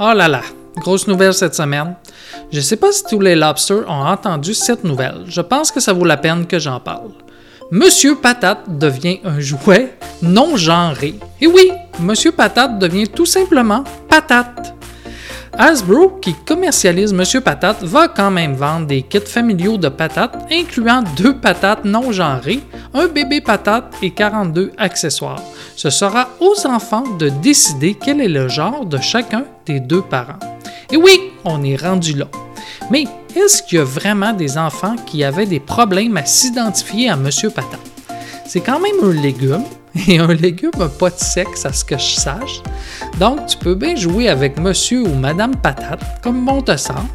Oh là là, grosse nouvelle cette semaine. Je sais pas si tous les lobsters ont entendu cette nouvelle. Je pense que ça vaut la peine que j'en parle. Monsieur Patate devient un jouet non genré. Et oui, Monsieur Patate devient tout simplement patate. Hasbro, qui commercialise Monsieur Patate, va quand même vendre des kits familiaux de patates, incluant deux patates non genrées, un bébé patate et 42 accessoires. Ce sera aux enfants de décider quel est le genre de chacun des deux parents. Et oui, on est rendu là. Mais est-ce qu'il y a vraiment des enfants qui avaient des problèmes à s'identifier à Monsieur Patate? C'est quand même un légume, et un légume n'a pas de sexe à ce que je sache. Donc tu peux bien jouer avec Monsieur ou Madame Patate, comme bon te semble.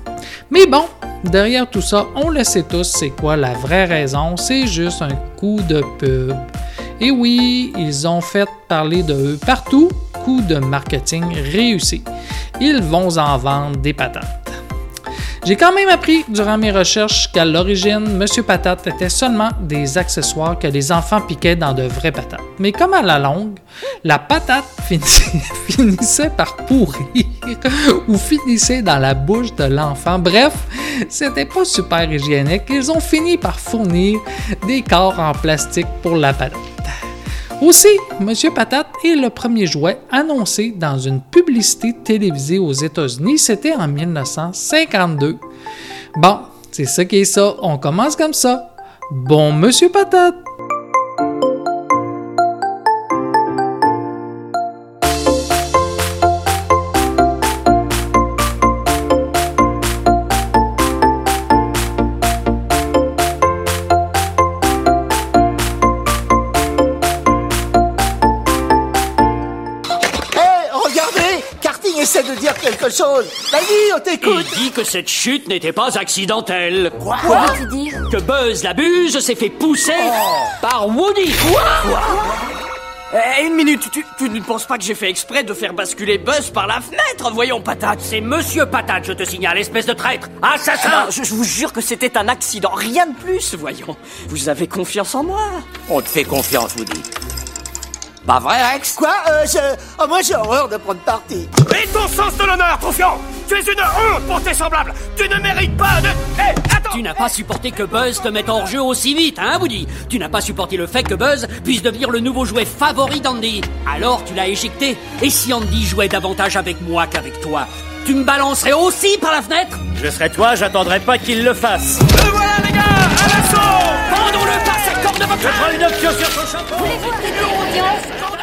Mais bon, derrière tout ça, on le sait tous, c'est quoi la vraie raison, c'est juste un coup de pub. Et oui, ils ont fait parler de eux partout, coup de marketing réussi. Ils vont en vendre des patates. J'ai quand même appris durant mes recherches qu'à l'origine, Monsieur Patate était seulement des accessoires que les enfants piquaient dans de vraies patates. Mais comme à la longue, la patate finissait, par pourrir ou finissait dans la bouche de l'enfant. Bref, c'était pas super hygiénique. Ils ont fini par fournir des corps en plastique pour la patate. Aussi, Monsieur Patate est le premier jouet annoncé dans une publicité télévisée aux États-Unis. C'était en 1952. Bon, c'est ça qui est ça. On commence comme ça. Bon Monsieur Patate! Il t'écoute dit que cette chute n'était pas accidentelle. Quoi? Dis? Que Buzz la buse s'est fait pousser par Woody. Eh, une minute, tu, tu ne penses pas que j'ai fait exprès de faire basculer Buzz par la fenêtre Voyons, patate? C'est Monsieur Patate, je te signale, espèce de traître, assassin. Ah, je, je vous jure que c'était un accident, rien de plus, voyons. Vous avez confiance en moi On te fait confiance, Woody. Pas vrai, Rex? Quoi? Euh, je... oh, Moi j'ai horreur de prendre parti. Et ton sens de l'honneur, confiant Tu es une honte pour tes semblables Tu ne mérites pas de... Hé, attends Tu n'as pas supporté que Buzz te mette hors jeu aussi vite, hein, Woody? Tu n'as pas supporté le fait que Buzz puisse devenir le nouveau jouet favori d'Andy. Alors tu l'as éjecté. Et si Andy jouait davantage avec moi qu'avec toi tu me balancerais aussi par la fenêtre? Je serais toi, j'attendrai pas qu'il le fasse. Le voilà, les gars À l'assaut prends une option sur son chapeau. Voulez-vous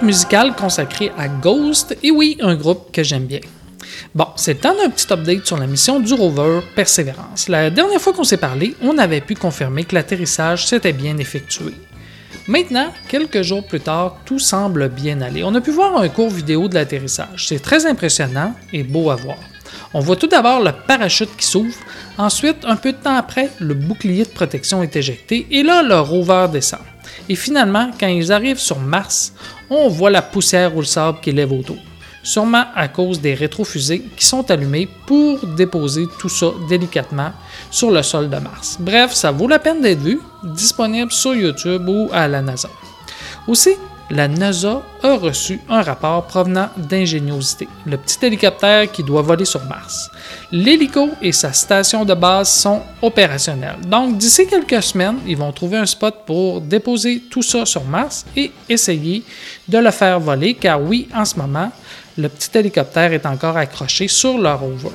musical consacré à Ghost, et oui, un groupe que j'aime bien. Bon, c'est temps d'un petit update sur la mission du rover Persévérance. La dernière fois qu'on s'est parlé, on avait pu confirmer que l'atterrissage s'était bien effectué. Maintenant, quelques jours plus tard, tout semble bien aller. On a pu voir un court vidéo de l'atterrissage. C'est très impressionnant et beau à voir. On voit tout d'abord le parachute qui s'ouvre, ensuite, un peu de temps après, le bouclier de protection est éjecté et là, le rover descend. Et finalement, quand ils arrivent sur Mars, on voit la poussière ou le sable qui lève autour. Sûrement à cause des rétrofusées qui sont allumées pour déposer tout ça délicatement sur le sol de Mars. Bref, ça vaut la peine d'être vu, disponible sur YouTube ou à la NASA. Aussi, la NASA a reçu un rapport provenant d'Ingéniosité, le petit hélicoptère qui doit voler sur Mars. L'hélico et sa station de base sont opérationnels. Donc, d'ici quelques semaines, ils vont trouver un spot pour déposer tout ça sur Mars et essayer de le faire voler, car oui, en ce moment, le petit hélicoptère est encore accroché sur le rover.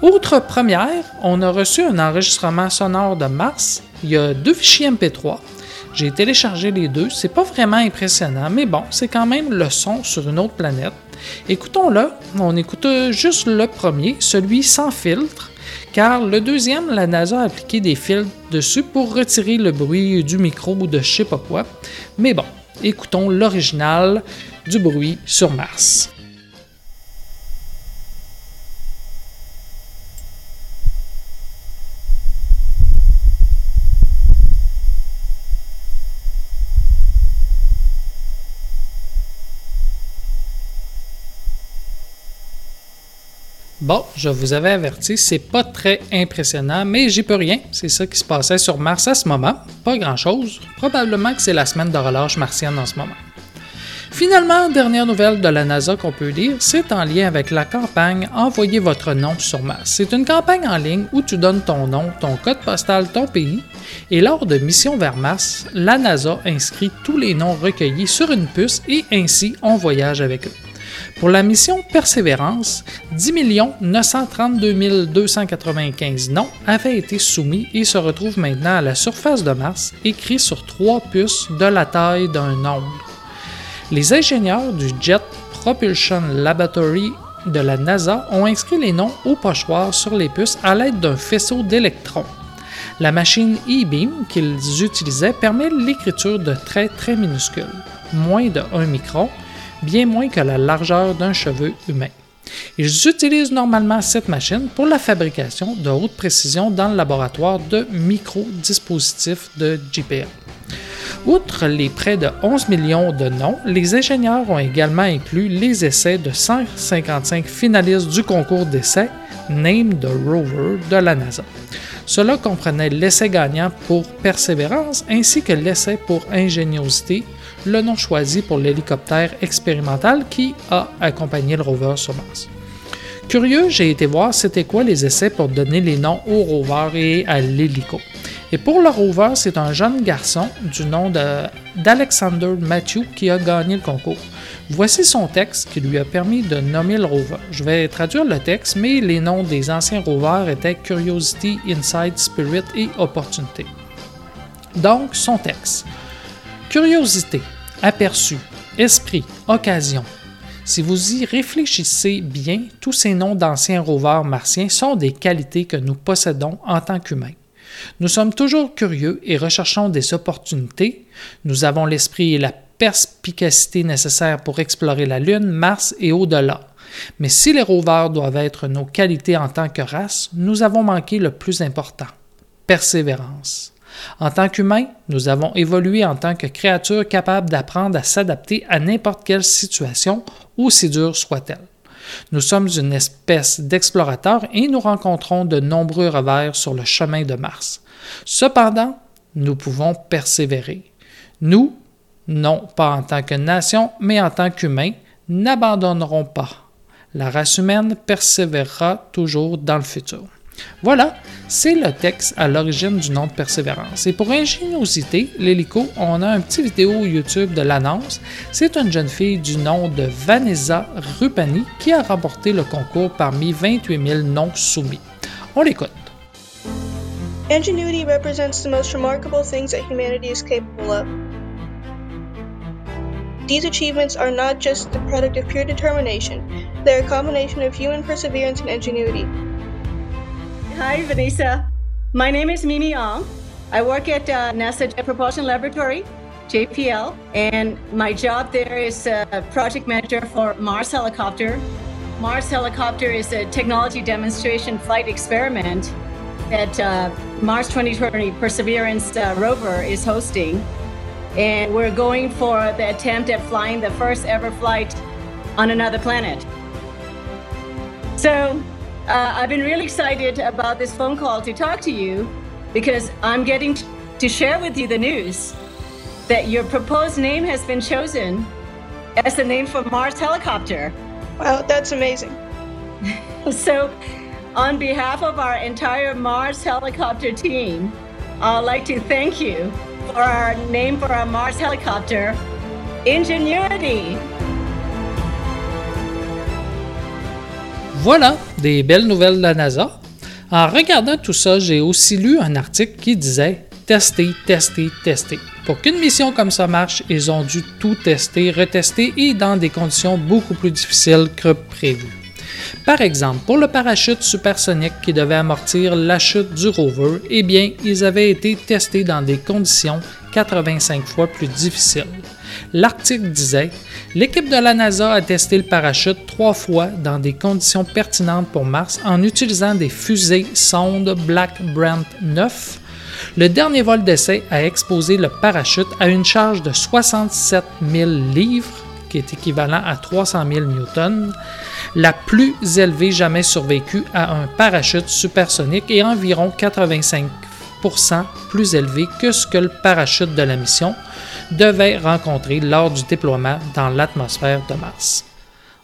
Outre première, on a reçu un enregistrement sonore de Mars. Il y a deux fichiers MP3 j'ai téléchargé les deux, c'est pas vraiment impressionnant, mais bon, c'est quand même le son sur une autre planète. Écoutons-le, on écoute juste le premier, celui sans filtre, car le deuxième, la NASA a appliqué des filtres dessus pour retirer le bruit du micro ou de je sais pas quoi. Mais bon, écoutons l'original du bruit sur Mars. Bon, je vous avais averti, c'est pas très impressionnant, mais j'y peux rien. C'est ça qui se passait sur Mars à ce moment. Pas grand chose. Probablement que c'est la semaine de relâche martienne en ce moment. Finalement, dernière nouvelle de la NASA qu'on peut lire, c'est en lien avec la campagne Envoyez votre nom sur Mars. C'est une campagne en ligne où tu donnes ton nom, ton code postal, ton pays, et lors de missions vers Mars, la NASA inscrit tous les noms recueillis sur une puce et ainsi on voyage avec eux. Pour la mission Persévérance, 10 932 295 noms avaient été soumis et se retrouvent maintenant à la surface de Mars, écrits sur trois puces de la taille d'un nombre. Les ingénieurs du Jet Propulsion Laboratory de la NASA ont inscrit les noms au pochoir sur les puces à l'aide d'un faisceau d'électrons. La machine e-beam qu'ils utilisaient permet l'écriture de traits très minuscules, moins de 1 micron, bien moins que la largeur d'un cheveu humain. Ils utilisent normalement cette machine pour la fabrication de haute précision dans le laboratoire de micro-dispositifs de GPA. Outre les près de 11 millions de noms, les ingénieurs ont également inclus les essais de 155 finalistes du concours d'essais Name the Rover de la NASA. Cela comprenait l'essai gagnant pour persévérance ainsi que l'essai pour ingéniosité, le nom choisi pour l'hélicoptère expérimental qui a accompagné le rover sur Mars. Curieux, j'ai été voir c'était quoi les essais pour donner les noms au rover et à l'hélico. Et pour le rover, c'est un jeune garçon du nom d'Alexander Matthew qui a gagné le concours. Voici son texte qui lui a permis de nommer le rover. Je vais traduire le texte, mais les noms des anciens rovers étaient Curiosity, Insight, Spirit et Opportunity. Donc, son texte. Curiosité, aperçu, esprit, occasion. Si vous y réfléchissez bien, tous ces noms d'anciens rovers martiens sont des qualités que nous possédons en tant qu'humains. Nous sommes toujours curieux et recherchons des opportunités. Nous avons l'esprit et la perspicacité nécessaires pour explorer la Lune, Mars et au-delà. Mais si les rovers doivent être nos qualités en tant que race, nous avons manqué le plus important, persévérance. En tant qu'humains, nous avons évolué en tant que créatures capables d'apprendre à s'adapter à n'importe quelle situation, aussi dure soit-elle. Nous sommes une espèce d'explorateurs et nous rencontrons de nombreux revers sur le chemin de Mars. Cependant, nous pouvons persévérer. Nous, non pas en tant que nation, mais en tant qu'humains, n'abandonnerons pas. La race humaine persévérera toujours dans le futur. Voilà, c'est le texte à l'origine du nom de Persévérance. Et pour ingéniosité, l'hélico, on a un petit vidéo YouTube de l'annonce. C'est une jeune fille du nom de Vanessa Rupani qui a remporté le concours parmi 28 000 noms soumis. On l'écoute. Ingenuity represents the most remarkable things that humanity is capable of. These achievements are not just the product of pure determination, they're a combination of human perseverance and ingenuity. Hi, Vanessa. My name is Mimi Ong. I work at uh, NASA Jet Propulsion Laboratory, JPL, and my job there is uh, project manager for Mars Helicopter. Mars Helicopter is a technology demonstration flight experiment that uh, Mars 2020 Perseverance uh, rover is hosting. And we're going for the attempt at flying the first ever flight on another planet. So uh, I've been really excited about this phone call to talk to you because I'm getting to share with you the news that your proposed name has been chosen as the name for Mars helicopter. Wow, that's amazing. so, on behalf of our entire Mars helicopter team, I'd like to thank you for our name for our Mars helicopter, Ingenuity. Voilà, des belles nouvelles de la NASA. En regardant tout ça, j'ai aussi lu un article qui disait tester, tester, tester. Pour qu'une mission comme ça marche, ils ont dû tout tester, retester et dans des conditions beaucoup plus difficiles que prévu. Par exemple, pour le parachute supersonique qui devait amortir la chute du rover, eh bien, ils avaient été testés dans des conditions 85 fois plus difficiles. L'article disait L'équipe de la NASA a testé le parachute trois fois dans des conditions pertinentes pour Mars en utilisant des fusées sondes Black Brant 9. Le dernier vol d'essai a exposé le parachute à une charge de 67 000 livres, qui est équivalent à 300 000 newtons, la plus élevée jamais survécue à un parachute supersonique et environ 85% plus élevé que ce que le parachute de la mission devait rencontrer lors du déploiement dans l'atmosphère de Mars.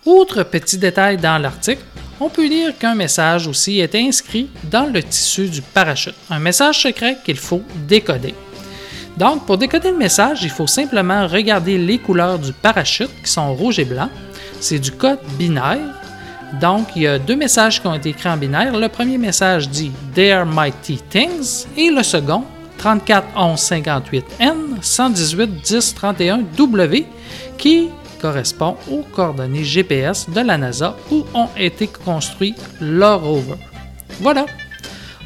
Autre petit détail dans l'article, on peut lire qu'un message aussi est inscrit dans le tissu du parachute, un message secret qu'il faut décoder. Donc, pour décoder le message, il faut simplement regarder les couleurs du parachute qui sont rouge et blanc. C'est du code binaire. Donc, il y a deux messages qui ont été écrits en binaire. Le premier message dit There mighty things et le second 34 11 58 N 118 10 31 W qui correspond aux coordonnées GPS de la NASA où ont été construits leurs rovers. Voilà,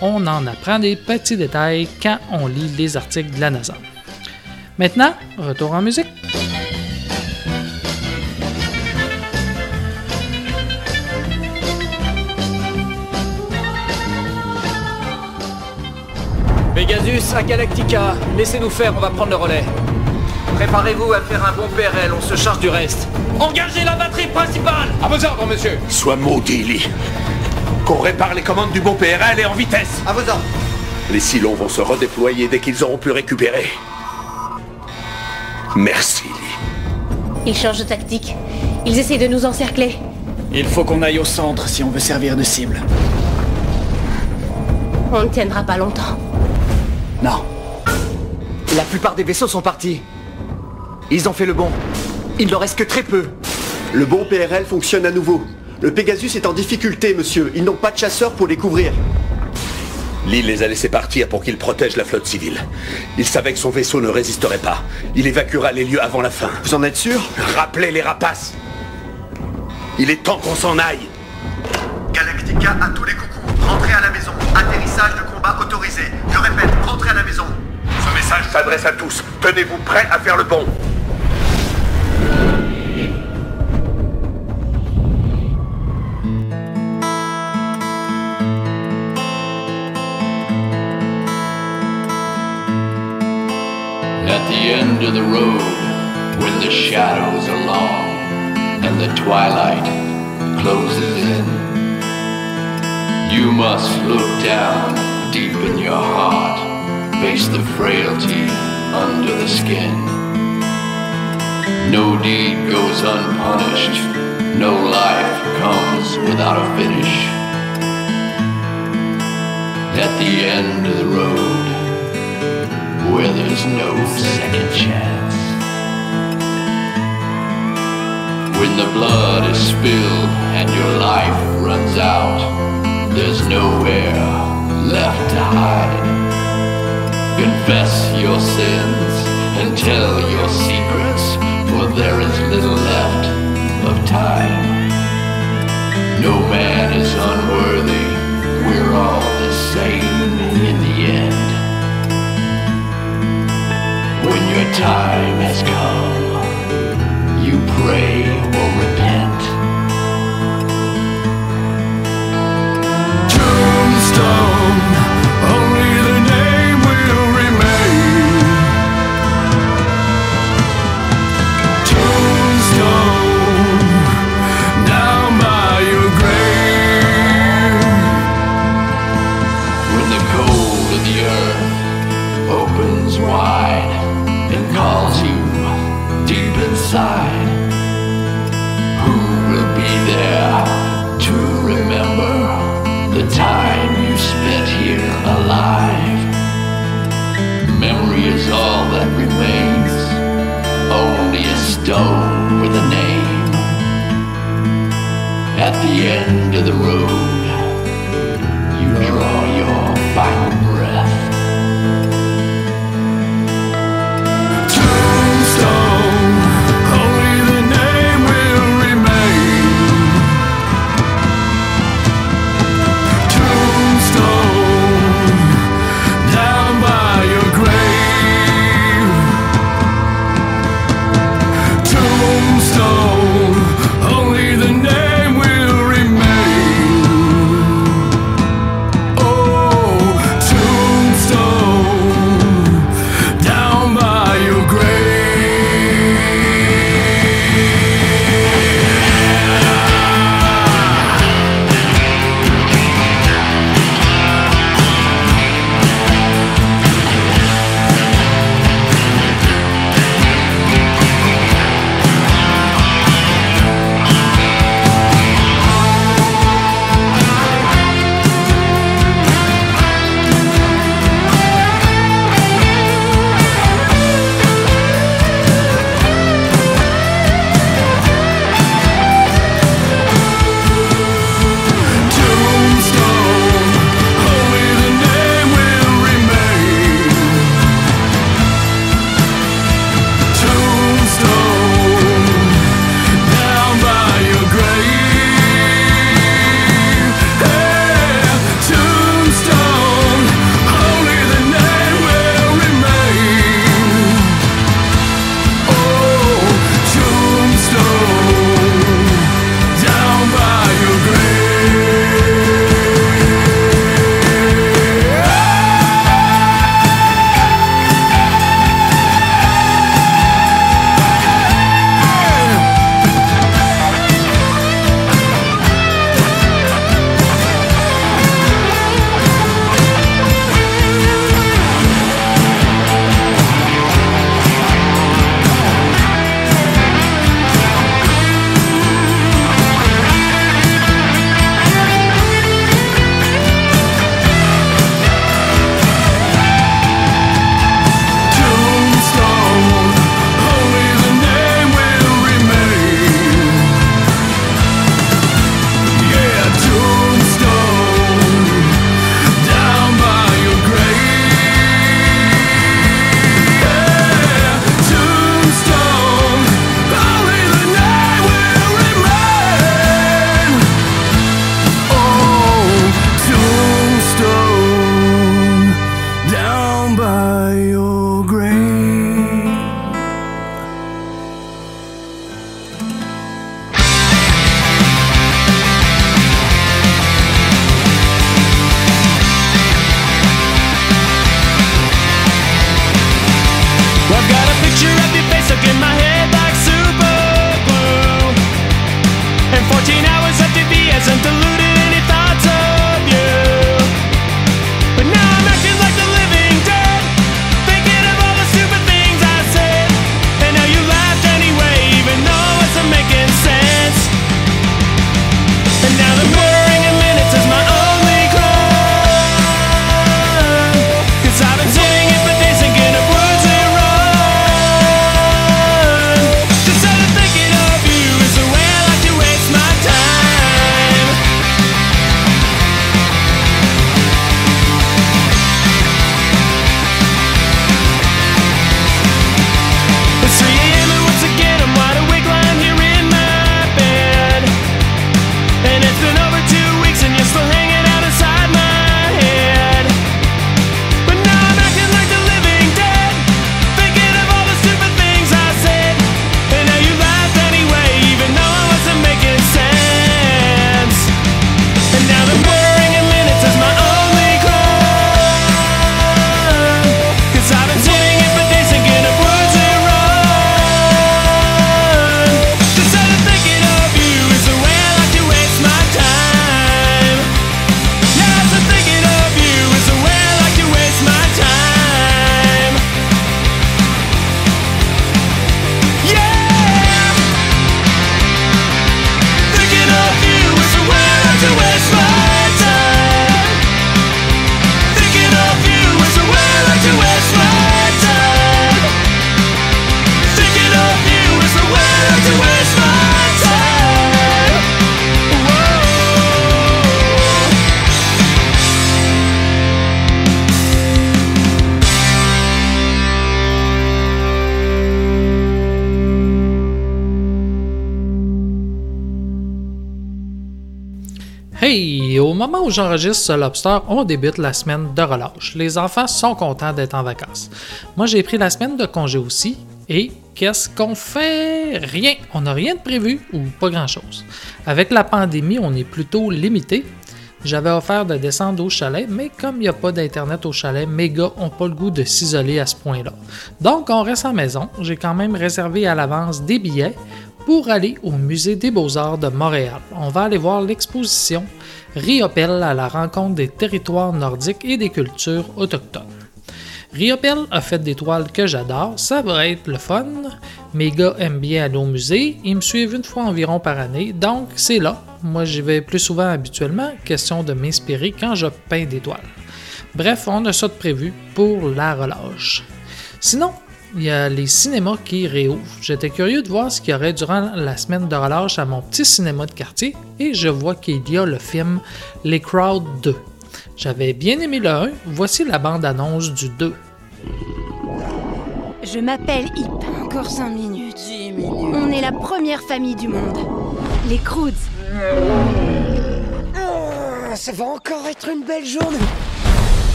on en apprend des petits détails quand on lit les articles de la NASA. Maintenant, retour en musique. À Galactica, laissez-nous faire, on va prendre le relais. Préparez-vous à faire un bon PRL, on se charge du reste. Engagez la batterie principale À vos ordres, monsieur Sois maudit, Lee. Qu'on répare les commandes du bon PRL et en vitesse À vos ordres Les silons vont se redéployer dès qu'ils auront pu récupérer. Merci, Lee. Ils changent de tactique. Ils essaient de nous encercler. Il faut qu'on aille au centre si on veut servir de cible. On ne tiendra pas longtemps. Non. La plupart des vaisseaux sont partis. Ils ont fait le bon. Il ne reste que très peu. Le bon PRL fonctionne à nouveau. Le Pegasus est en difficulté, monsieur. Ils n'ont pas de chasseurs pour les couvrir. L'île les a laissés partir pour qu'il protège la flotte civile. Il savait que son vaisseau ne résisterait pas. Il évacuera les lieux avant la fin. Vous en êtes sûr? Rappelez les rapaces Il est temps qu'on s'en aille Galactica à tous les coucous. Rentrez à la maison. Atterrissage de autorisé. Je répète, rentrez à la maison. Ce message s'adresse à tous. Tenez-vous prêts à faire le bon. At the end of the road, when the shadows are long and the twilight closes in, you must look down deep in your heart, face the frailty under the skin. No deed goes unpunished, no life comes without a finish. At the end of the road, where there's no second chance. When the blood is spilled and your life runs out, there's nowhere left to hide. Confess your sins and tell your secrets, for there is little left of time. No man is unworthy, we're all the same in the end. When your time has come, you pray or repent. Opens wide and calls you deep inside, who will be there stone with a name. At the end of the road, you draw Hey, au moment où j'enregistre ce lobster, on débute la semaine de relâche. Les enfants sont contents d'être en vacances. Moi, j'ai pris la semaine de congé aussi. Et qu'est-ce qu'on fait? Rien. On n'a rien de prévu ou pas grand-chose. Avec la pandémie, on est plutôt limité. J'avais offert de descendre au chalet, mais comme il n'y a pas d'internet au chalet, mes gars n'ont pas le goût de s'isoler à ce point-là. Donc, on reste la maison. J'ai quand même réservé à l'avance des billets pour aller au Musée des Beaux-Arts de Montréal. On va aller voir l'exposition Riopel à la rencontre des territoires nordiques et des cultures autochtones. Riopel a fait des toiles que j'adore, ça va être le fun. Mes gars aiment bien aller au musée, ils me suivent une fois environ par année, donc c'est là. Moi j'y vais plus souvent habituellement, question de m'inspirer quand je peins des toiles. Bref, on a ça de prévu pour la relâche. Sinon, il y a les cinémas qui réouvrent. J'étais curieux de voir ce qu'il y aurait durant la semaine de relâche à mon petit cinéma de quartier et je vois qu'il y a le film Les Crowds 2. J'avais bien aimé le 1, voici la bande-annonce du 2. Je m'appelle Hip. Encore 5 minutes. On est la première famille du monde. Les Croods. Ah, ça va encore être une belle journée.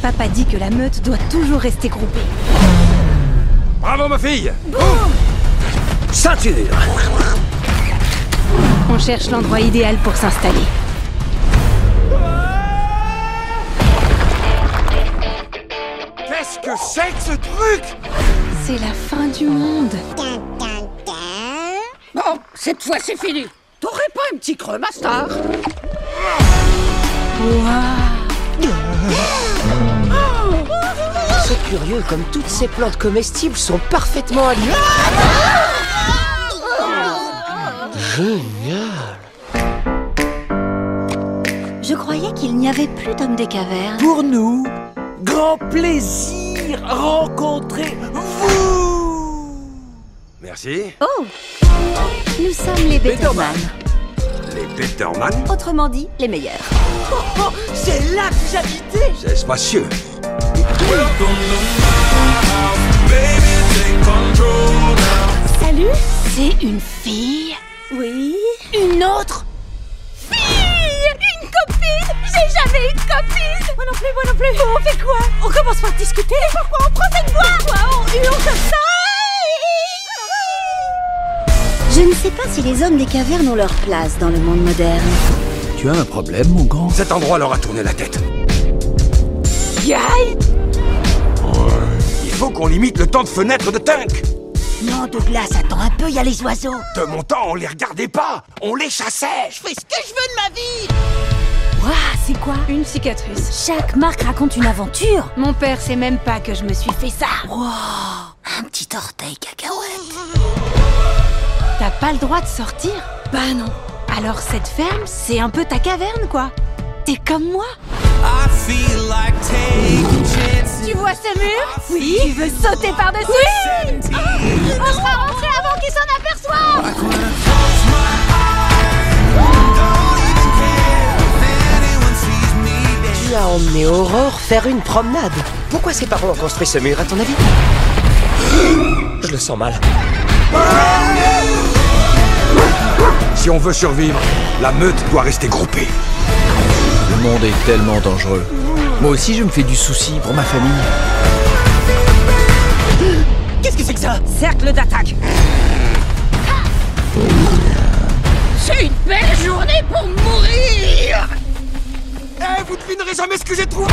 Papa dit que la meute doit toujours rester groupée. Bravo ma fille Boum Ceinture On cherche l'endroit idéal pour s'installer. Qu'est-ce que c'est que ce truc? C'est la fin du monde. Bon, cette fois c'est fini. T'aurais pas un petit creux, ma star? C'est curieux comme toutes ces plantes comestibles sont parfaitement alignées. Génial. Je croyais qu'il n'y avait plus d'hommes des cavernes. Pour nous, grand plaisir rencontrer vous. Merci. Oh Nous sommes les Betterman. Les Peterman Autrement dit, les meilleurs. Oh, oh, c'est là que j'habitais. C'est spacieux. Salut C'est une fille. Oui. Une autre Fille. Une copine. J'ai jamais eu de copine. Moi non plus, moi non plus. Bon, on fait quoi? On commence par discuter. Pourquoi on prend cette voie Pourquoi on hurle comme ça Je ne sais pas si les hommes des cavernes ont leur place dans le monde moderne. Tu as un problème, mon grand? Cet endroit leur a tourné la tête. Guy faut qu'on limite le temps de fenêtre de Tank Non, Douglas, attends un peu, il y a les oiseaux. De mon temps, on les regardait pas On les chassait Je fais ce que je veux de ma vie Waouh, c'est quoi? Une cicatrice. Chaque marque raconte une aventure. Mon père sait même pas que je me suis fait ça. Wow, un petit orteil cacahuète. T'as pas le droit de sortir? Bah non. Alors cette ferme, c'est un peu ta caverne, quoi. T'es comme moi. Tu vois ce mur Oui. Tu veux sauter par-dessus Oui On sera rentré avant qu'il s'en aperçoive Tu as emmené Aurore faire une promenade. Pourquoi ses parents ont construit ce mur, à ton avis Je le sens mal. Si on veut survivre, la meute doit rester groupée. Le monde est tellement dangereux. Moi aussi, je me fais du souci pour ma famille. Qu'est-ce que c'est que ça? Cercle d'attaque C'est une belle journée pour mourir Eh, vous devinerez jamais ce que j'ai trouvé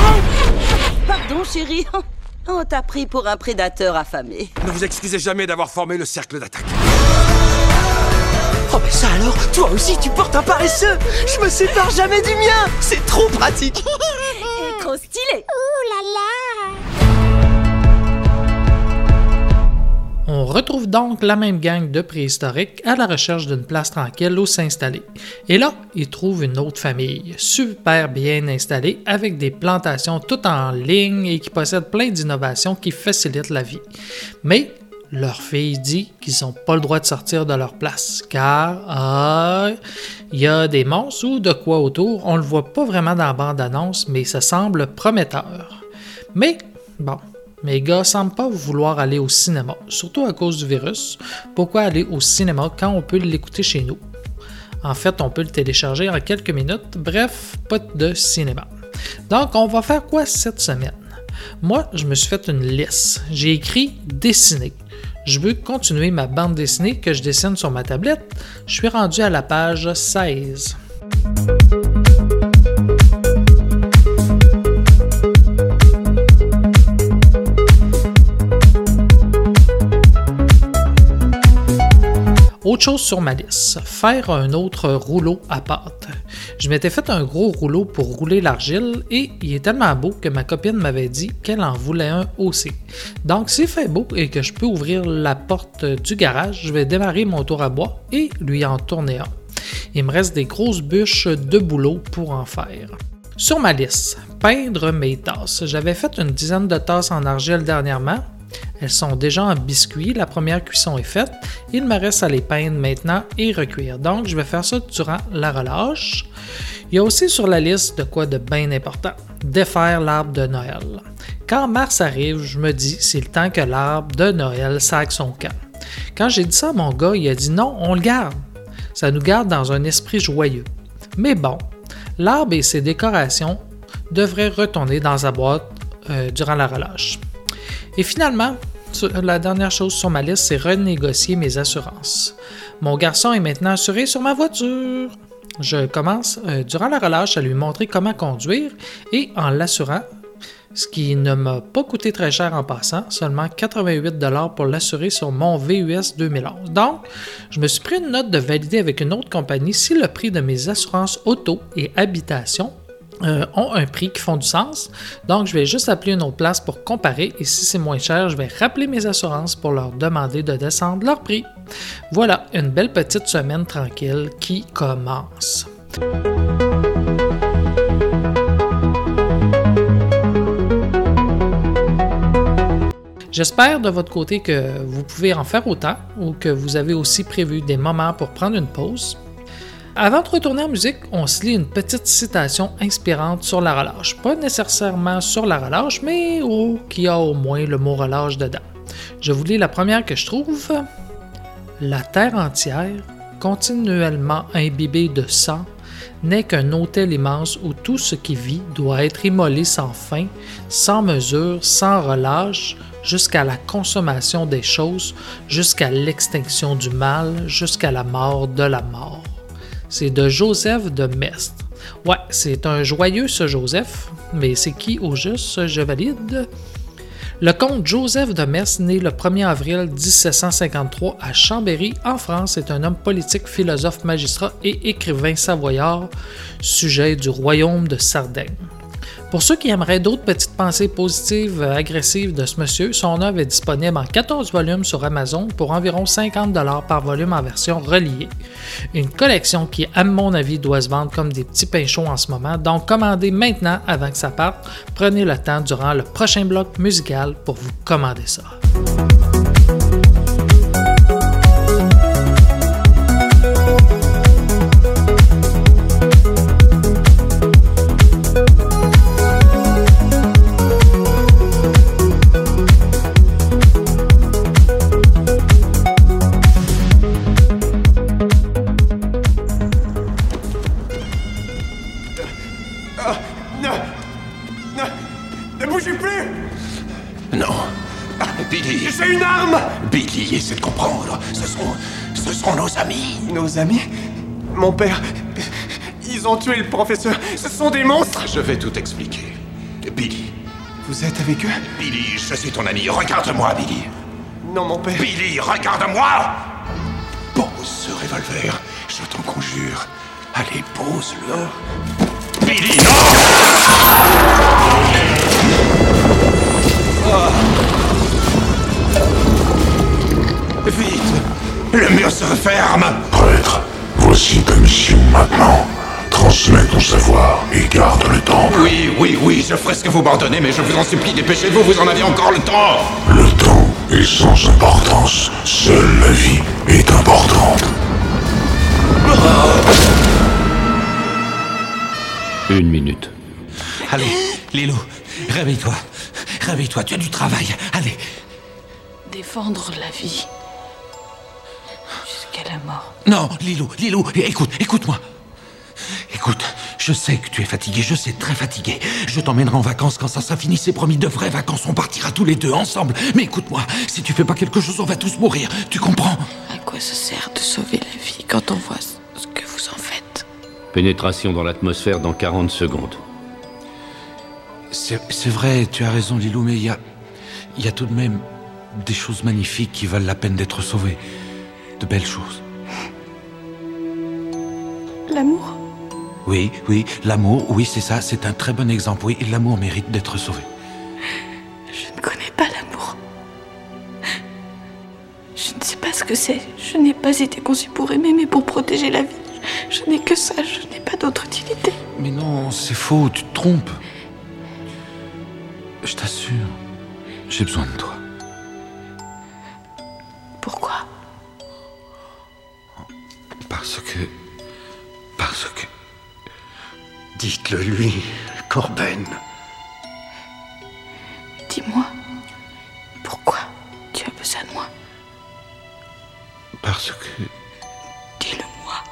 Pardon, chérie. On t'a pris pour un prédateur affamé. Ne vous excusez jamais d'avoir formé le cercle d'attaque. Oh mais ça alors, toi aussi tu portes un paresseux Je me sépare jamais du mien C'est trop pratique trop stylé Ouh là là On retrouve donc la même gang de préhistoriques à la recherche d'une place tranquille où s'installer. Et là, ils trouvent une autre famille, super bien installée, avec des plantations toutes en ligne et qui possède plein d'innovations qui facilitent la vie. Mais leur fille dit qu'ils n'ont pas le droit de sortir de leur place, car ah, il y a des monstres ou de quoi autour. On le voit pas vraiment dans la bande-annonce, mais ça semble prometteur. Mais bon, mes gars semblent pas vouloir aller au cinéma, surtout à cause du virus. Pourquoi aller au cinéma quand on peut l'écouter chez nous? En fait, on peut le télécharger en quelques minutes. Bref, pas de cinéma. Donc, on va faire quoi cette semaine? Moi, je me suis fait une liste. J'ai écrit dessiner. Je veux continuer ma bande dessinée que je dessine sur ma tablette. Je suis rendu à la page 16. Autre chose sur ma liste, faire un autre rouleau à pâte. Je m'étais fait un gros rouleau pour rouler l'argile et il est tellement beau que ma copine m'avait dit qu'elle en voulait un aussi. Donc s'il fait beau et que je peux ouvrir la porte du garage, je vais démarrer mon tour à bois et lui en tourner un. Il me reste des grosses bûches de boulot pour en faire. Sur ma liste, peindre mes tasses. J'avais fait une dizaine de tasses en argile dernièrement, elles sont déjà en biscuit, la première cuisson est faite. Il me reste à les peindre maintenant et recuire. Donc, je vais faire ça durant la relâche. Il y a aussi sur la liste de quoi de bien important défaire l'arbre de Noël. Quand mars arrive, je me dis c'est le temps que l'arbre de Noël saque son camp. Quand j'ai dit ça mon gars, il a dit non, on le garde. Ça nous garde dans un esprit joyeux. Mais bon, l'arbre et ses décorations devraient retourner dans sa boîte euh, durant la relâche. Et finalement, la dernière chose sur ma liste, c'est renégocier mes assurances. Mon garçon est maintenant assuré sur ma voiture. Je commence euh, durant la relâche à lui montrer comment conduire et en l'assurant, ce qui ne m'a pas coûté très cher en passant, seulement 88 pour l'assurer sur mon VUS 2011. Donc, je me suis pris une note de valider avec une autre compagnie si le prix de mes assurances auto et habitation euh, ont un prix qui font du sens. Donc, je vais juste appeler une autre place pour comparer et si c'est moins cher, je vais rappeler mes assurances pour leur demander de descendre leur prix. Voilà, une belle petite semaine tranquille qui commence. J'espère de votre côté que vous pouvez en faire autant ou que vous avez aussi prévu des moments pour prendre une pause. Avant de retourner en musique, on se lit une petite citation inspirante sur la relâche. Pas nécessairement sur la relâche, mais qui a au moins le mot relâche dedans. Je vous lis la première que je trouve. La terre entière, continuellement imbibée de sang, n'est qu'un hôtel immense où tout ce qui vit doit être immolé sans fin, sans mesure, sans relâche, jusqu'à la consommation des choses, jusqu'à l'extinction du mal, jusqu'à la mort de la mort. C'est de Joseph de Mestre. Ouais, c'est un joyeux ce Joseph, mais c'est qui au juste, je valide? Le comte Joseph de Mestre, né le 1er avril 1753 à Chambéry, en France, est un homme politique, philosophe, magistrat et écrivain savoyard, sujet du royaume de Sardaigne. Pour ceux qui aimeraient d'autres petites pensées positives euh, agressives de ce monsieur, son œuvre est disponible en 14 volumes sur Amazon pour environ 50 par volume en version reliée. Une collection qui, à mon avis, doit se vendre comme des petits pinchons en ce moment, donc commandez maintenant avant que ça parte. Prenez le temps durant le prochain bloc musical pour vous commander ça. Essaie de comprendre. Ce sont. Ce sont nos amis. Nos amis Mon père. Ils ont tué le professeur. Ce sont des monstres Je vais tout expliquer. Billy. Vous êtes avec eux Billy, je suis ton ami. Regarde-moi, Billy. Non, mon père. Billy, regarde-moi Pose ce revolver. Je t'en conjure. Allez, pose-le. Billy, non Vite Le mur se referme Prêtre, voici ta mission maintenant. Transmets ton savoir et garde le temple. Oui, oui, oui, je ferai ce que vous m'ordonnez, mais je vous en supplie, dépêchez-vous, vous en avez encore le temps Le temps est sans importance. Seule la vie est importante. Une minute. Allez, Lilo, réveille-toi. Réveille-toi, tu as du travail. Allez. Défendre la vie. Jusqu'à la mort. Non, Lilou, Lilou, écoute, écoute-moi. Écoute, je sais que tu es fatigué, je sais très fatigué. Je t'emmènerai en vacances quand ça sera fini, c'est promis, de vraies vacances. On partira tous les deux ensemble. Mais écoute-moi, si tu fais pas quelque chose, on va tous mourir. Tu comprends? À quoi ça sert de sauver la vie quand on voit ce que vous en faites? Pénétration dans l'atmosphère dans 40 secondes. C'est c'est vrai, tu as raison, Lilou, mais il y a. Il y a tout de même des choses magnifiques qui valent la peine d'être sauvées. De belles choses. L'amour? Oui, oui, l'amour, oui, c'est ça, c'est un très bon exemple. Oui, l'amour mérite d'être sauvé. Je ne connais pas l'amour. Je ne sais pas ce que c'est. Je n'ai pas été conçue pour aimer, mais pour protéger la vie. Je n'ai que ça, je n'ai pas d'autre utilité. Mais non, c'est faux, tu te trompes. Je t'assure, j'ai besoin de toi. Pourquoi? Parce que. Parce que. Dites-le lui, Corben. Dis-moi, pourquoi tu as besoin de moi? Parce que. Dis-le-moi.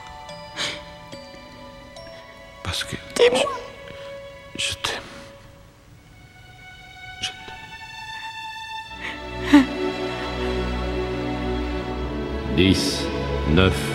Parce que. Dis-moi. Je t'aime. 10, 9,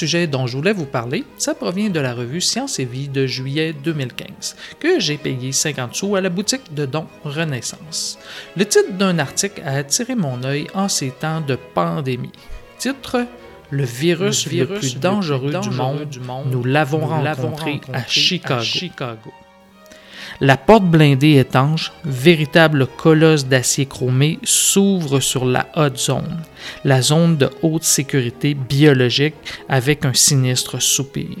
Sujet dont je voulais vous parler, ça provient de la revue Science et Vie de juillet 2015, que j'ai payé 50 sous à la boutique de Don Renaissance. Le titre d'un article a attiré mon œil en ces temps de pandémie. Titre le virus, le, plus dangereux, du, monde, nous l'avons rencontré, à Chicago. La porte blindée étanche, véritable colosse d'acier chromé, s'ouvre sur la haute zone, la zone de haute sécurité biologique avec un sinistre soupir.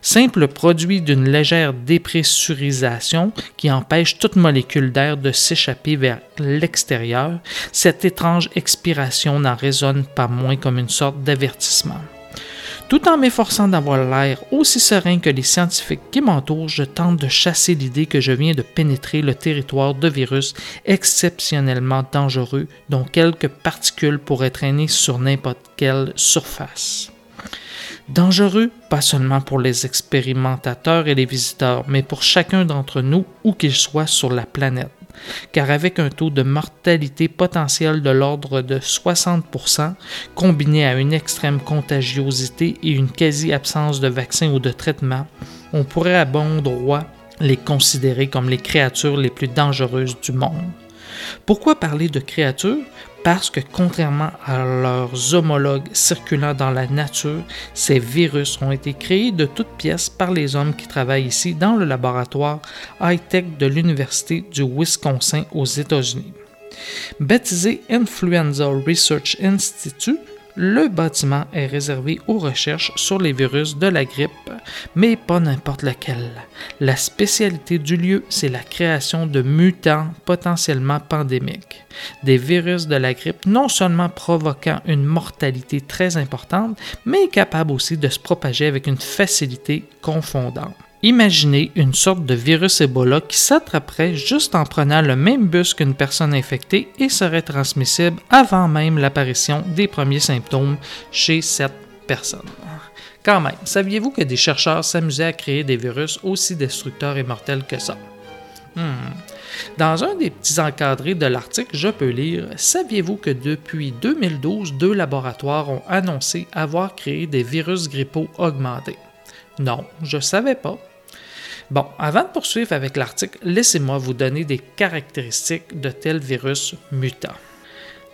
Simple produit d'une légère dépressurisation qui empêche toute molécule d'air de s'échapper vers l'extérieur, cette étrange expiration n'en résonne pas moins comme une sorte d'avertissement. Tout en m'efforçant d'avoir l'air aussi serein que les scientifiques qui m'entourent, je tente de chasser l'idée que je viens de pénétrer le territoire de virus exceptionnellement dangereux dont quelques particules pourraient traîner sur n'importe quelle surface. Dangereux, pas seulement pour les expérimentateurs et les visiteurs, mais pour chacun d'entre nous, où qu'il soit sur la planète car avec un taux de mortalité potentiel de l'ordre de 60%, combiné à une extrême contagiosité et une quasi-absence de vaccin ou de traitement, on pourrait à bon droit les considérer comme les créatures les plus dangereuses du monde. Pourquoi parler de créatures? Parce que contrairement à leurs homologues circulant dans la nature, ces virus ont été créés de toutes pièces par les hommes qui travaillent ici dans le laboratoire high-tech de l'Université du Wisconsin aux États-Unis. Baptisé Influenza Research Institute, le bâtiment est réservé aux recherches sur les virus de la grippe, mais pas n'importe lequel. La spécialité du lieu, c'est la création de mutants potentiellement pandémiques. Des virus de la grippe non seulement provoquant une mortalité très importante, mais capables aussi de se propager avec une facilité confondante. Imaginez une sorte de virus Ebola qui s'attraperait juste en prenant le même bus qu'une personne infectée et serait transmissible avant même l'apparition des premiers symptômes chez cette personne. Quand même, saviez-vous que des chercheurs s'amusaient à créer des virus aussi destructeurs et mortels que ça? Hmm. Dans un des petits encadrés de l'article, je peux lire Saviez-vous que depuis 2012, deux laboratoires ont annoncé avoir créé des virus grippaux augmentés? Non, je ne savais pas. Bon, avant de poursuivre avec l'article, laissez-moi vous donner des caractéristiques de tel virus mutant.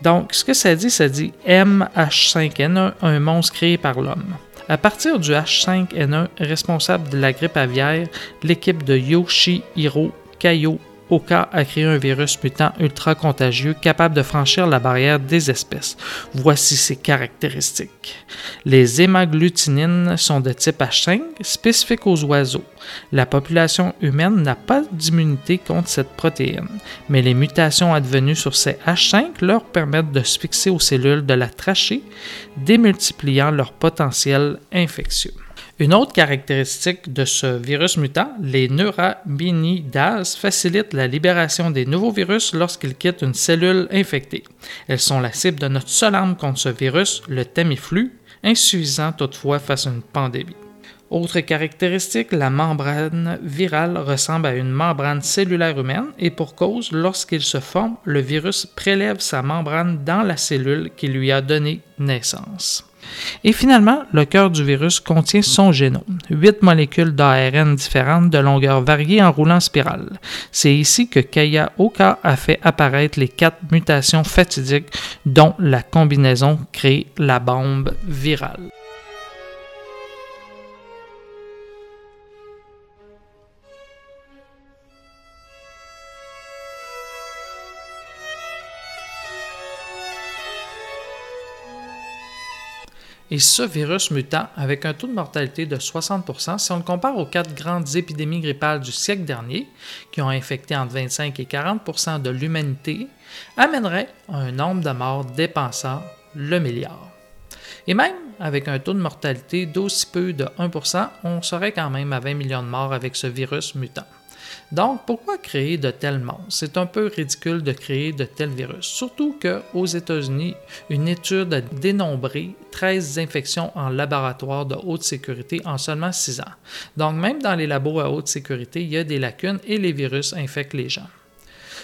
Donc, ce que ça dit, ça dit MH5N1, un monstre créé par l'homme. À partir du H5N1 responsable de la grippe aviaire, l'équipe de Yoshihiro Kayo Oka a créé un virus mutant ultra contagieux capable de franchir la barrière des espèces. Voici ses caractéristiques. Les hémagglutinines sont de type H5, spécifiques aux oiseaux. La population humaine n'a pas d'immunité contre cette protéine, mais les mutations advenues sur ces H5 leur permettent de se fixer aux cellules de la trachée, démultipliant leur potentiel infectieux. Une autre caractéristique de ce virus mutant, les neuraminidase facilitent la libération des nouveaux virus lorsqu'ils quittent une cellule infectée. Elles sont la cible de notre seule arme contre ce virus, le Tamiflu, insuffisant toutefois face à une pandémie. Autre caractéristique, la membrane virale ressemble à une membrane cellulaire humaine et pour cause, lorsqu'il se forme, le virus prélève sa membrane dans la cellule qui lui a donné naissance. Et finalement, le cœur du virus contient son génome, huit molécules d'ARN différentes de longueur variée en roulant spirale. C'est ici que Kaya Oka a fait apparaître les quatre mutations fatidiques dont la combinaison crée la bombe virale. Et ce virus mutant, avec un taux de mortalité de 60% si on le compare aux quatre grandes épidémies grippales du siècle dernier, qui ont infecté entre 25 et 40% de l'humanité, amènerait un nombre de morts dépassant le milliard. Et même avec un taux de mortalité d'aussi peu de 1% on serait quand même à 20 millions de morts avec ce virus mutant. Donc, pourquoi créer de tels monstres? C'est un peu ridicule de créer de tels virus, surtout qu'aux États-Unis, une étude a dénombré 13 infections en laboratoire de haute sécurité en seulement 6 ans. Donc, même dans les labos à haute sécurité, il y a des lacunes et les virus infectent les gens.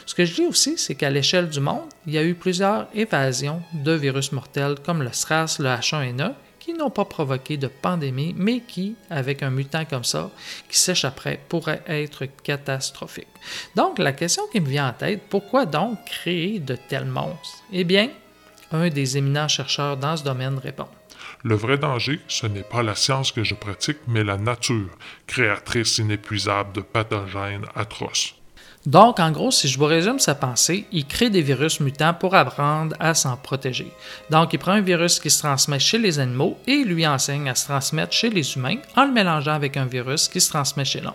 Ce que je dis aussi, c'est qu'à l'échelle du monde, il y a eu plusieurs évasions de virus mortels comme le SRAS, le H1N1, qui n'ont pas provoqué de pandémie, mais qui, avec un mutant comme ça, qui s'échapperait, pourraient être catastrophiques. Donc, la question qui me vient en tête, pourquoi donc créer de tels monstres? Eh bien, un des éminents chercheurs dans ce domaine répond. Le vrai danger, ce n'est pas la science que je pratique, mais la nature, créatrice inépuisable de pathogènes atroces. Donc, en gros, si je vous résume sa pensée, il crée des virus mutants pour apprendre à s'en protéger. Donc, il prend un virus qui se transmet chez les animaux et lui enseigne à se transmettre chez les humains en le mélangeant avec un virus qui se transmet chez l'homme.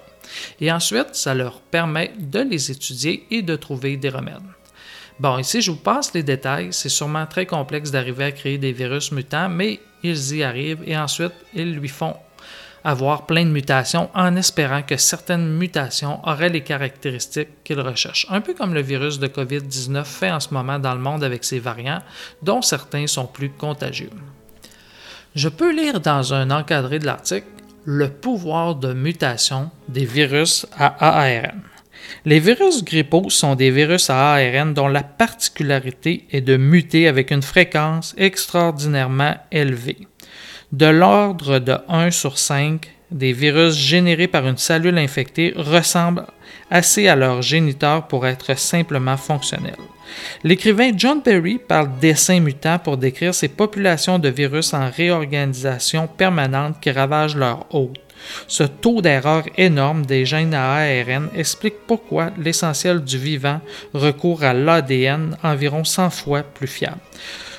Et ensuite, ça leur permet de les étudier et de trouver des remèdes. Bon, ici, je vous passe les détails. C'est sûrement très complexe d'arriver à créer des virus mutants, mais ils y arrivent et ensuite, ils lui font avoir plein de mutations en espérant que certaines mutations auraient les caractéristiques qu'ils recherchent. Un peu comme le virus de COVID-19 fait en ce moment dans le monde avec ses variants, dont certains sont plus contagieux. Je peux lire dans un encadré de l'article le pouvoir de mutation des virus à ARN. Les virus grippaux sont des virus à ARN dont la particularité est de muter avec une fréquence extraordinairement élevée. De l'ordre de 1 sur 5 des virus générés par une cellule infectée ressemblent assez à leur géniteur pour être simplement fonctionnels. L'écrivain John Berry parle d'essaims mutants pour décrire ces populations de virus en réorganisation permanente qui ravagent leur hôte. Ce taux d'erreur énorme des gènes à ARN explique pourquoi l'essentiel du vivant recourt à l'ADN environ 100 fois plus fiable.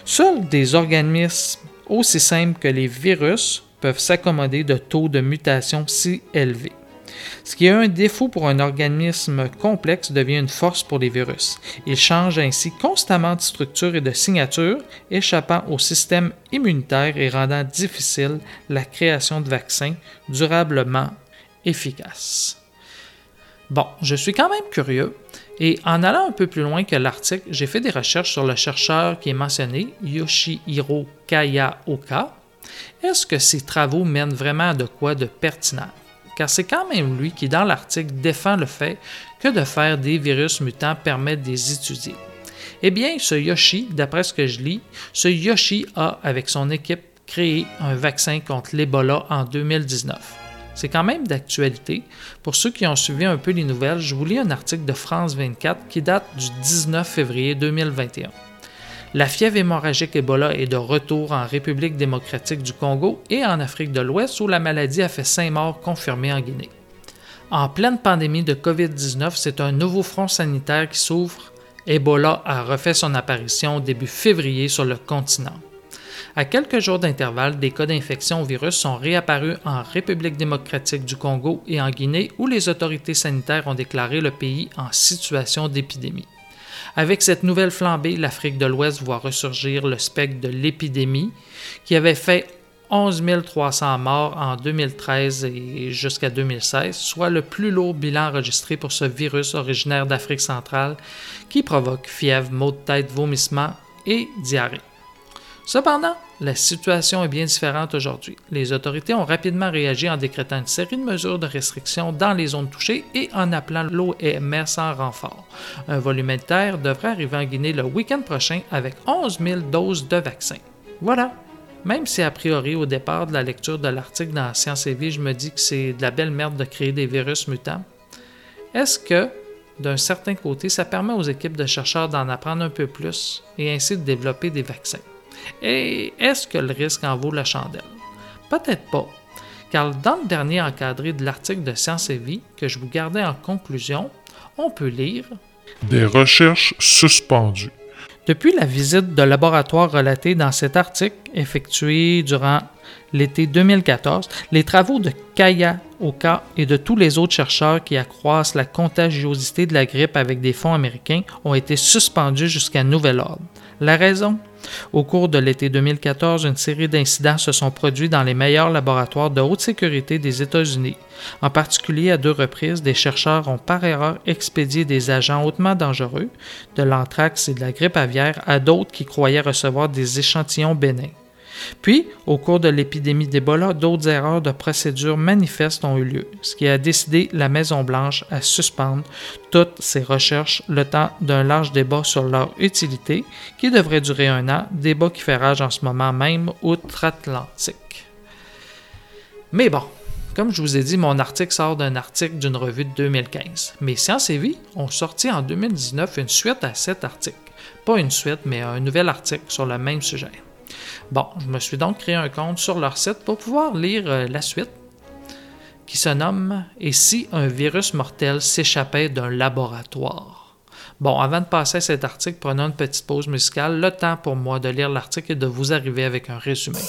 Seuls des organismes aussi simples que les virus peuvent s'accommoder de taux de mutation si élevés. Ce qui est un défaut pour un organisme complexe devient une force pour les virus. Ils changent ainsi constamment de structure et de signature, échappant au système immunitaire et rendant difficile la création de vaccins durablement efficaces. Bon, je suis quand même curieux et en allant un peu plus loin que l'article, j'ai fait des recherches sur le chercheur qui est mentionné, Yoshihiro Kayaoka. Est-ce que ses travaux mènent vraiment à de quoi de pertinent? car c'est quand même lui qui, dans l'article, défend le fait que de faire des virus mutants permet de les étudier. Eh bien, ce Yoshi, d'après ce que je lis, ce Yoshi a, avec son équipe, créé un vaccin contre l'Ebola en 2019. C'est quand même d'actualité. Pour ceux qui ont suivi un peu les nouvelles, je vous lis un article de France 24 qui date du 19 février 2021. La fièvre hémorragique Ebola est de retour en République démocratique du Congo et en Afrique de l'Ouest où la maladie a fait cinq morts confirmées en Guinée. En pleine pandémie de COVID-19, c'est un nouveau front sanitaire qui s'ouvre. Ebola a refait son apparition début février sur le continent. À quelques jours d'intervalle, des cas d'infection au virus sont réapparus en République démocratique du Congo et en Guinée où les autorités sanitaires ont déclaré le pays en situation d'épidémie. Avec cette nouvelle flambée, l'Afrique de l'Ouest voit ressurgir le spectre de l'épidémie qui avait fait 11 300 morts en 2013 et jusqu'à 2016, soit le plus lourd bilan enregistré pour ce virus originaire d'Afrique centrale qui provoque fièvre, maux de tête, vomissements et diarrhée. Cependant, la situation est bien différente aujourd'hui. Les autorités ont rapidement réagi en décrétant une série de mesures de restriction dans les zones touchées et en appelant l'OMS en renfort. Un volumentaire devrait arriver en Guinée le week-end prochain avec 11 000 doses de vaccins. Voilà. Même si a priori au départ de la lecture de l'article dans Science et Vie, je me dis que c'est de la belle merde de créer des virus mutants, est-ce que, d'un certain côté, ça permet aux équipes de chercheurs d'en apprendre un peu plus et ainsi de développer des vaccins? Et est-ce que le risque en vaut la chandelle? Peut-être pas, car dans le dernier encadré de l'article de Science et Vie que je vous gardais en conclusion, on peut lire Des recherches suspendues. Depuis la visite de laboratoire relatée dans cet article, effectuée durant l'été 2014, les travaux de Kaya Oka et de tous les autres chercheurs qui accroissent la contagiosité de la grippe avec des fonds américains ont été suspendus jusqu'à nouvel ordre. La raison? Au cours de l'été 2014, une série d'incidents se sont produits dans les meilleurs laboratoires de haute sécurité des États-Unis. En particulier, à deux reprises, des chercheurs ont par erreur expédié des agents hautement dangereux, de l'anthrax et de la grippe aviaire, à d'autres qui croyaient recevoir des échantillons bénins. Puis, au cours de l'épidémie d'Ebola, d'autres erreurs de procédure manifestes ont eu lieu, ce qui a décidé la Maison-Blanche à suspendre toutes ses recherches le temps d'un large débat sur leur utilité, qui devrait durer un an, débat qui fait rage en ce moment même outre-Atlantique. Mais bon, comme je vous ai dit, mon article sort d'un article d'une revue de 2015. Mais Science et Vie ont sorti en 2019 une suite à cet article. Pas une suite, mais un nouvel article sur le même sujet. Bon, je me suis donc créé un compte sur leur site pour pouvoir lire euh, la suite qui se nomme Et si un virus mortel s'échappait d'un laboratoire? Bon, avant de passer à cet article, prenons une petite pause musicale, le temps pour moi de lire l'article et de vous arriver avec un résumé.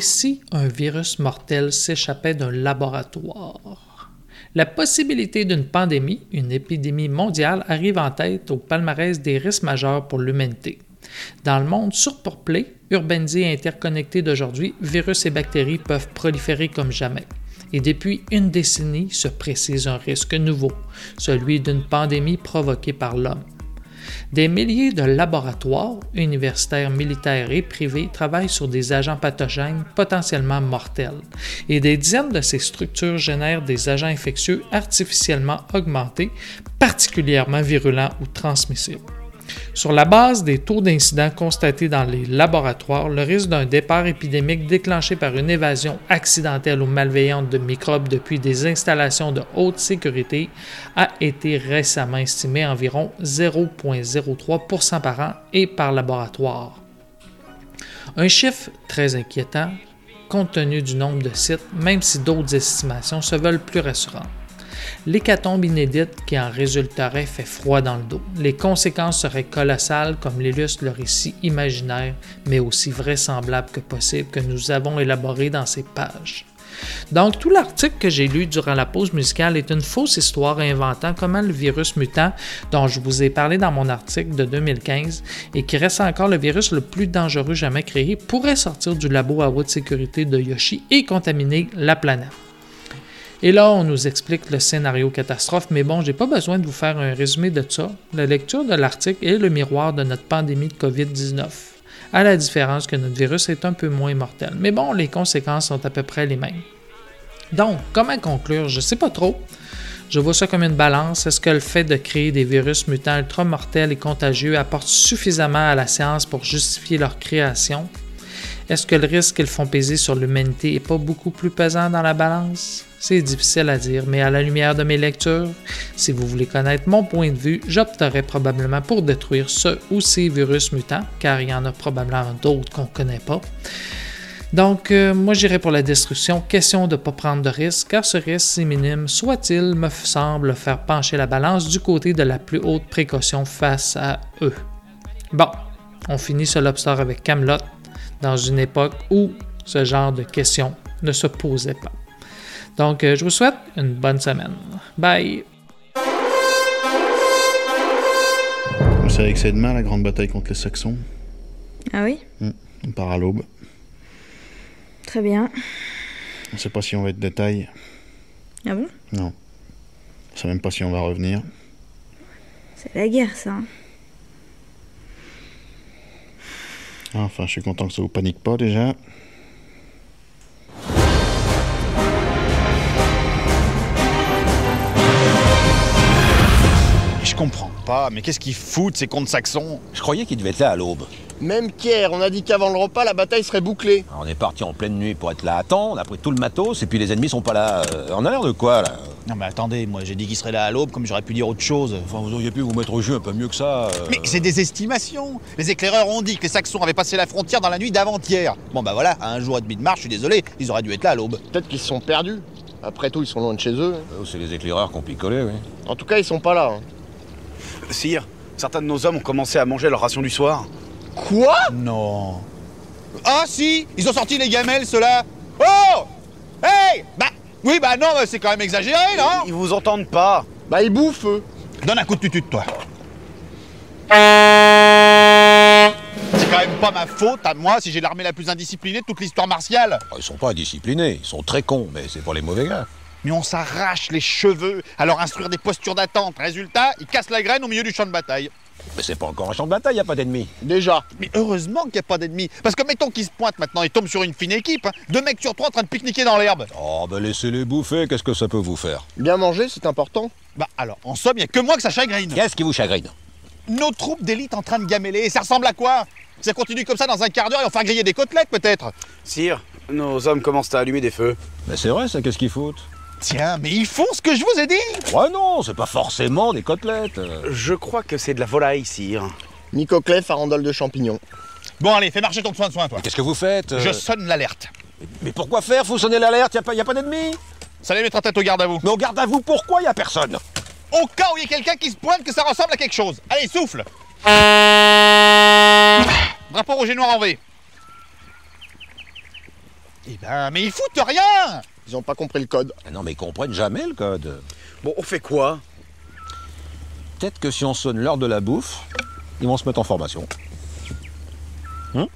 Si un virus mortel s'échappait d'un laboratoire La possibilité d'une pandémie, une épidémie mondiale, arrive en tête au palmarès des risques majeurs pour l'humanité. Dans le monde surpeuplé, urbanisé et interconnecté d'aujourd'hui, virus et bactéries peuvent proliférer comme jamais. Et depuis une décennie se précise un risque nouveau, celui d'une pandémie provoquée par l'homme. Des milliers de laboratoires, universitaires, militaires et privés, travaillent sur des agents pathogènes potentiellement mortels, et des dizaines de ces structures génèrent des agents infectieux artificiellement augmentés, particulièrement virulents ou transmissibles. Sur la base des taux d'incidents constatés dans les laboratoires, le risque d'un départ épidémique déclenché par une évasion accidentelle ou malveillante de microbes depuis des installations de haute sécurité a été récemment estimé à environ 0,03% par an et par laboratoire. Un chiffre très inquiétant compte tenu du nombre de sites, même si d'autres estimations se veulent plus rassurantes. L'hécatombe inédite qui en résulterait fait froid dans le dos. Les conséquences seraient colossales, comme l'illustre le récit imaginaire, mais aussi vraisemblable que possible que nous avons élaboré dans ces pages. Donc, tout l'article que j'ai lu durant la pause musicale est une fausse histoire inventant comment le virus mutant, dont je vous ai parlé dans mon article de 2015 et qui reste encore le virus le plus dangereux jamais créé, pourrait sortir du labo à haute sécurité de Yoshi et contaminer la planète. Et là, on nous explique le scénario catastrophe, mais bon, j'ai pas besoin de vous faire un résumé de ça. La lecture de l'article est le miroir de notre pandémie de COVID-19, à la différence que notre virus est un peu moins mortel. Mais bon, les conséquences sont à peu près les mêmes. Donc, comment conclure? Je sais pas trop. Je vois ça comme une balance. Est-ce que le fait de créer des virus mutants ultra mortels et contagieux apporte suffisamment à la science pour justifier leur création? Est-ce que le risque qu'ils font peser sur l'humanité est pas beaucoup plus pesant dans la balance? C'est difficile à dire, mais à la lumière de mes lectures, si vous voulez connaître mon point de vue, j'opterais probablement pour détruire ce ou ces virus mutants, car il y en a probablement d'autres qu'on ne connaît pas. Donc, euh, moi j'irais pour la destruction. Question de ne pas prendre de risque, car ce risque, si minime soit-il, me semble faire pencher la balance du côté de la plus haute précaution face à eux. Bon, on finit ce lobster avec Camelot dans une époque où ce genre de questions ne se posait pas. Donc, euh, je vous souhaite une bonne semaine. Bye! Vous savez que c'est demain la grande bataille contre les Saxons? Ah oui? Hmm, On part à l'aube. Très bien. On sait pas si on va être de taille. Ah bon? Non. On sait même pas si on va revenir. C'est la guerre, ça. hein. Ah, Enfin, je suis content que ça vous panique pas déjà. Je comprends pas, mais qu'est-ce qu'ils foutent ces comptes saxons? Je croyais qu'il devait être là à l'aube. Même Pierre, on a dit qu'avant le repas, la bataille serait bouclée. On est parti en pleine nuit pour être là à temps, on a pris tout le matos, et puis les ennemis sont pas là. Euh, on a l'air de quoi, là Non mais attendez, moi j'ai dit qu'ils seraient là à l'aube comme j'aurais pu dire autre chose. Enfin, vous auriez pu vous mettre au jeu un peu mieux que ça. euh. Mais c'est des estimations Les éclaireurs ont dit que les Saxons avaient passé la frontière dans la nuit d'avant-hier. Bon bah voilà, à un jour et demi de marche, je suis désolé, ils auraient dû être là à l'aube. Peut-être qu'ils se sont perdus. Après tout, ils sont loin de chez eux. Oh, c'est les éclaireurs qui ont picolé, oui. En tout cas, ils sont pas là. hein. Sire, certains de nos hommes ont commencé à manger leur ration du soir. Quoi? Non. Ah si Ils ont sorti les gamelles, ceux-là Oh Hey Bah oui, bah non, c'est quand même exagéré, non? Ils vous entendent pas. Bah, ils bouffent, eux. Donne un coup de tutute, toi. C'est quand même pas ma faute à moi si j'ai l'armée la plus indisciplinée de toute l'histoire martiale. Oh, Ils sont pas indisciplinés, ils sont très cons, mais c'est pour les mauvais gars. Mais on s'arrache les cheveux à leur instruire des postures d'attente. Résultat, ils cassent la graine au milieu du champ de bataille. Mais c'est pas encore un champ de bataille, y a pas d'ennemis. Déjà. Mais heureusement qu'il n'y a pas d'ennemis. Parce que mettons qu'ils se pointent maintenant et tombent sur une fine équipe. hein. Deux mecs sur trois en train de pique-niquer dans l'herbe. Oh, bah laissez-les bouffer, qu'est-ce que ça peut vous faire? Bien manger, c'est important. Bah alors, en somme, il n'y a que moi que ça chagrine. Qu'est-ce qui vous chagrine? Nos troupes d'élite en train de gameler. Et ça ressemble à quoi? Ça continue comme ça dans un quart d'heure et on va faire griller des côtelettes peut-être? Sire, nos hommes commencent à allumer des feux. Mais c'est vrai, ça, qu'est-ce qu'ils foutent? Tiens, mais ils font ce que je vous ai dit Ouais, non, c'est pas forcément des côtelettes. Je crois que c'est de la volaille, sire. Nicoclet, farandole de champignons. Bon allez, fais marcher ton soin de soin toi. Qu'est-ce que vous faites euh Je sonne l'alerte. Mais pourquoi faire? Faut sonner l'alerte, y a pas, y a pas d'ennemis? Ça les mettra tête au garde à vous. Mais au garde à vous, pourquoi y a personne? Au cas où il y a quelqu'un qui se pointe que ça ressemble à quelque chose. Allez, souffle Drapeau rouge et noir en V. Eh ben, mais ils foutent rien Ils ont pas compris le code. Ah Non, mais ils comprennent jamais le code. Bon, on fait quoi? Peut-être que si on sonne l'heure de la bouffe, ils vont se mettre en formation. Hum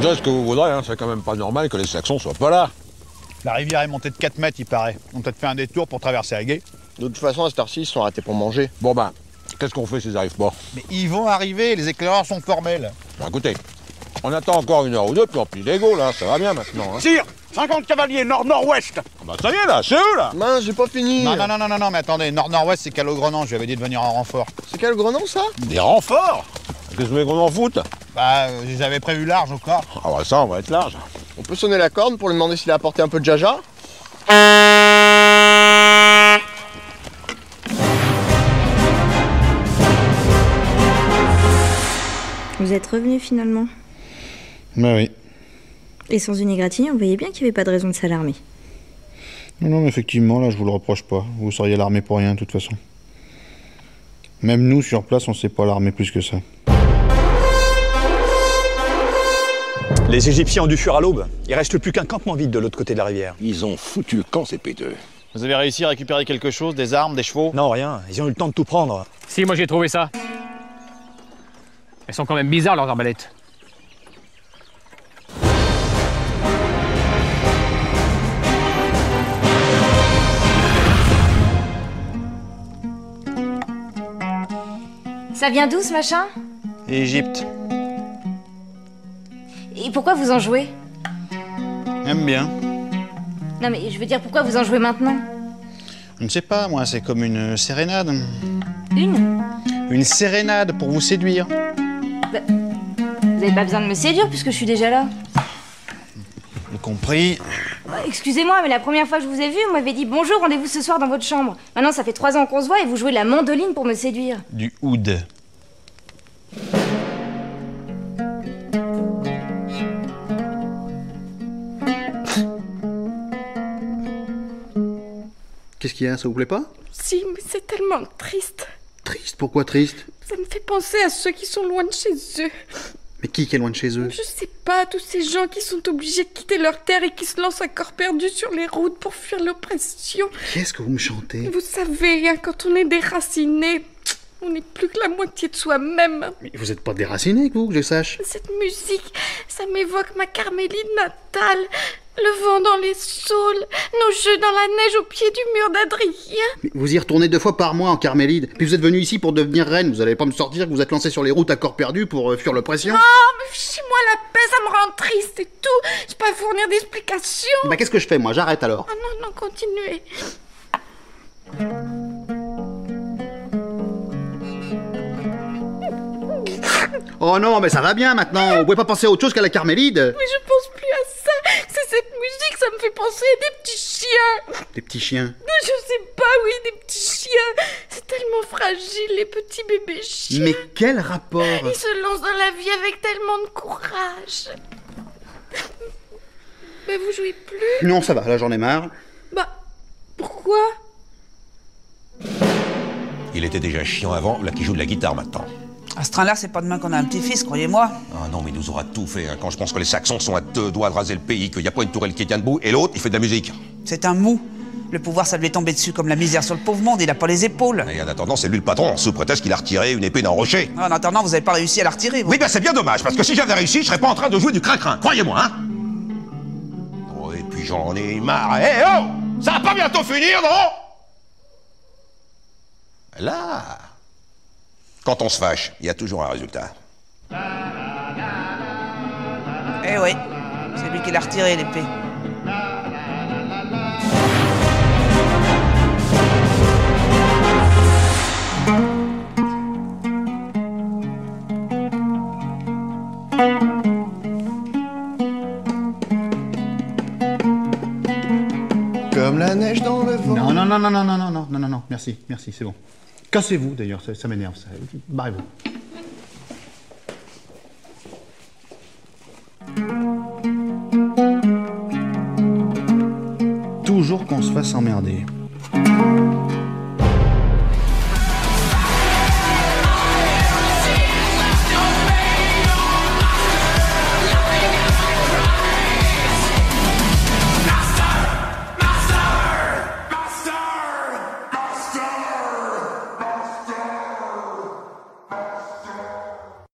Dites ce que vous voudrez, hein, c'est quand même pas normal que les Saxons soient pas là. La rivière est montée de 4 mètres, il paraît. On peut peut-être fait un détour pour traverser la guet. De toute façon, à cette heure-ci, ils sont arrêtés pour manger. Bon ben, qu'est-ce qu'on fait s'ils arrivent pas? Mais ils vont arriver, les éclaireurs sont formels. Bon, écoutez, on attend encore une heure ou deux, puis on plie les go, là, ça va bien maintenant. Hein. Sire 50 cavaliers nord-nord-ouest bah ça y est, là, c'est où, là Mince, j'ai pas fini Non, non, non, non, non, non, mais attendez, nord-nord-ouest, c'est Calogrenant, je lui avais dit de venir en renfort. C'est quel grenant, ça? Des renforts? Qu'est-ce que vous voulez qu'on en foute? Bah, euh, je les avais prévus large corps. Ah bah ça, on va être large. On peut sonner la corne pour lui demander s'il a apporté un peu de jaja? Vous êtes revenu finalement? Bah oui. Et sans une égratignure, vous voyez bien qu'il n'y avait pas de raison de s'alarmer. Non, non, mais effectivement, là, je vous le reproche pas. Vous seriez alarmé pour rien, de toute façon. Même nous, sur place, on s'est pas alarmé plus que ça. Les Égyptiens ont dû fuir à l'aube. Il reste plus qu'un campement vide de l'autre côté de la rivière. Ils ont foutu le camp, ces péteux. Vous avez réussi à récupérer quelque chose Des armes, des chevaux? Non, rien. Ils ont eu le temps de tout prendre. Si, moi j'ai trouvé ça. Elles sont quand même bizarres leurs arbalètes. Ça vient d'où ce machin Égypte. Et pourquoi vous en jouez? Aime bien. Non mais je veux dire pourquoi vous en jouez maintenant? Je ne sais pas, moi, c'est comme une sérénade. Une? Une sérénade pour vous séduire. Bah, Vous avez pas besoin de me séduire puisque je suis déjà là. Compris. Bah, Excusez-moi, mais la première fois que je vous ai vu, vous m'avez dit bonjour, rendez-vous ce soir dans votre chambre. Maintenant, ça fait trois ans qu'on se voit et vous jouez de la mandoline pour me séduire. Du oud. Qu'est-ce qu'il y a Ça vous plaît pas? Si, mais c'est tellement triste. Triste? Pourquoi triste? Ça me fait penser à ceux qui sont loin de chez eux. Mais qui est loin de chez eux? Je sais pas, tous ces gens qui sont obligés de quitter leur terre et qui se lancent à corps perdu sur les routes pour fuir l'oppression. Qu'est-ce que vous me chantez? Vous savez, hein, quand on est déraciné, on n'est plus que la moitié de soi-même. Mais vous êtes pas déraciné, vous, que je sache? Cette musique, ça m'évoque ma Carmélie natale. Le vent dans les saules, nos jeux dans la neige au pied du mur d'Adrien. Vous y retournez deux fois par mois en Carmélide. Puis vous êtes venu ici pour devenir reine. Vous allez pas me sortir que vous êtes lancé sur les routes à corps perdu pour euh, fuir l'oppression Oh, mais fichez-moi la paix, ça me rend triste et tout. Je peux pas fournir d'explications. Bah qu'est-ce que je fais moi? J'arrête alors. Ah non, non, continuez. Oh non, mais ça va bien maintenant. Vous pouvez pas penser à autre chose qu'à la Carmélide Mais je pense plus à ça. C'est cette à des petits chiens. Des petits chiens. Non, je sais pas, oui, des petits chiens. C'est tellement fragile, les petits bébés chiens. Mais quel rapport Ils se lancent dans la vie avec tellement de courage. Mais vous jouez plus? Non, ça va, là j'en ai marre. Bah, pourquoi? Il était déjà chiant avant, là qui joue de la guitare maintenant. À ce train-là, c'est pas demain qu'on a un petit-fils, croyez-moi. Ah non, mais il nous aura tout fait. hein. Quand je pense que les Saxons sont à deux doigts de raser le pays, qu'il n'y a pas une tourelle qui tient debout, et l'autre, il fait de la musique. C'est un mou. Le pouvoir, ça lui est tombé dessus comme la misère sur le pauvre monde, il a pas les épaules. Et en attendant, c'est lui le patron, sous prétexte qu'il a retiré une épée d'un rocher. En attendant, vous avez pas réussi à la retirer, vous. Oui, ben c'est bien dommage, parce que si j'avais réussi, je serais pas en train de jouer du crin-crin, croyez-moi, hein Oh, et puis j'en ai marre. Eh oh Ça va pas bientôt finir, non? Là Quand on se fâche, il y a toujours un résultat. Eh oui, c'est lui qui l'a retiré, l'épée. Comme la neige dans le vent. Non, non, non, non, non, non, non, non, non, non, non, merci, merci, c'est bon. Cassez-vous d'ailleurs, ça, m'énerve, ça. Barrez-vous. Toujours qu'on se fasse emmerder.